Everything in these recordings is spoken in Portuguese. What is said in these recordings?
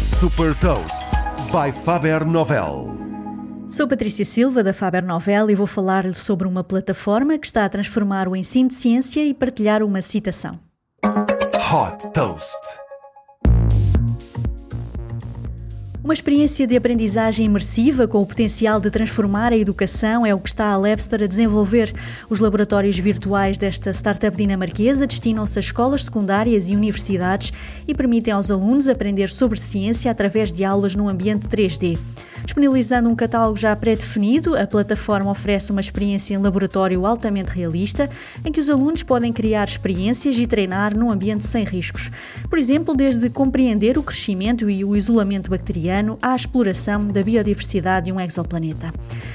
Super Toast by Faber Novel. Sou Patrícia Silva da Faber Novel e vou falar-lhe sobre uma plataforma que está a transformar o ensino de ciência e partilhar uma citação. Hot Toast. Uma experiência de aprendizagem imersiva com o potencial de transformar a educação é o que está a Labster a desenvolver. Os laboratórios virtuais desta startup dinamarquesa destinam-se a escolas secundárias e universidades e permitem aos alunos aprender sobre ciência através de aulas num ambiente 3D. Disponibilizando um catálogo já pré-definido, a plataforma oferece uma experiência em laboratório altamente realista, em que os alunos podem criar experiências e treinar num ambiente sem riscos. Por exemplo, desde compreender o crescimento e o isolamento bacteriano à exploração da biodiversidade de um exoplaneta.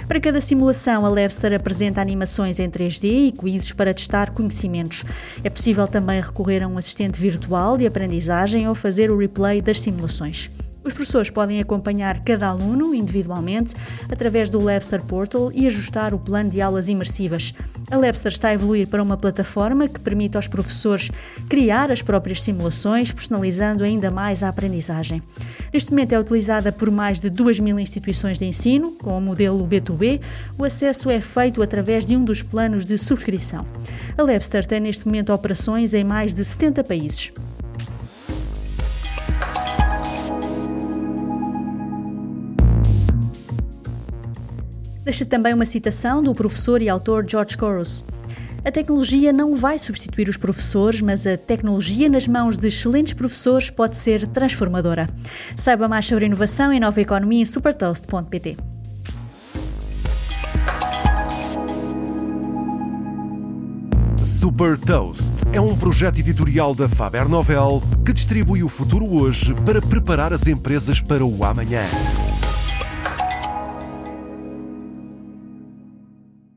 Para cada simulação, a Labster apresenta animações em 3D e quizzes para testar conhecimentos. É possível também recorrer a um assistente virtual de aprendizagem ou fazer o replay das simulações. Os professores podem acompanhar cada aluno individualmente através do Labster Portal e ajustar o plano de aulas imersivas. A Labster está a evoluir para uma plataforma que permite aos professores criar as próprias simulações, personalizando ainda mais a aprendizagem. Neste momento é utilizada por mais de 2 mil instituições de ensino, com o modelo B2B. O acesso é feito através de um dos planos de subscrição. A Labster tem neste momento operações em mais de 70 países. Deixa também uma citação do professor e autor George Couros. A tecnologia não vai substituir os professores, mas a tecnologia nas mãos de excelentes professores pode ser transformadora. Saiba mais sobre inovação e nova economia em supertoast.pt. Super Toast é um projeto editorial da Faber Novel que distribui o futuro hoje para preparar as empresas para o amanhã.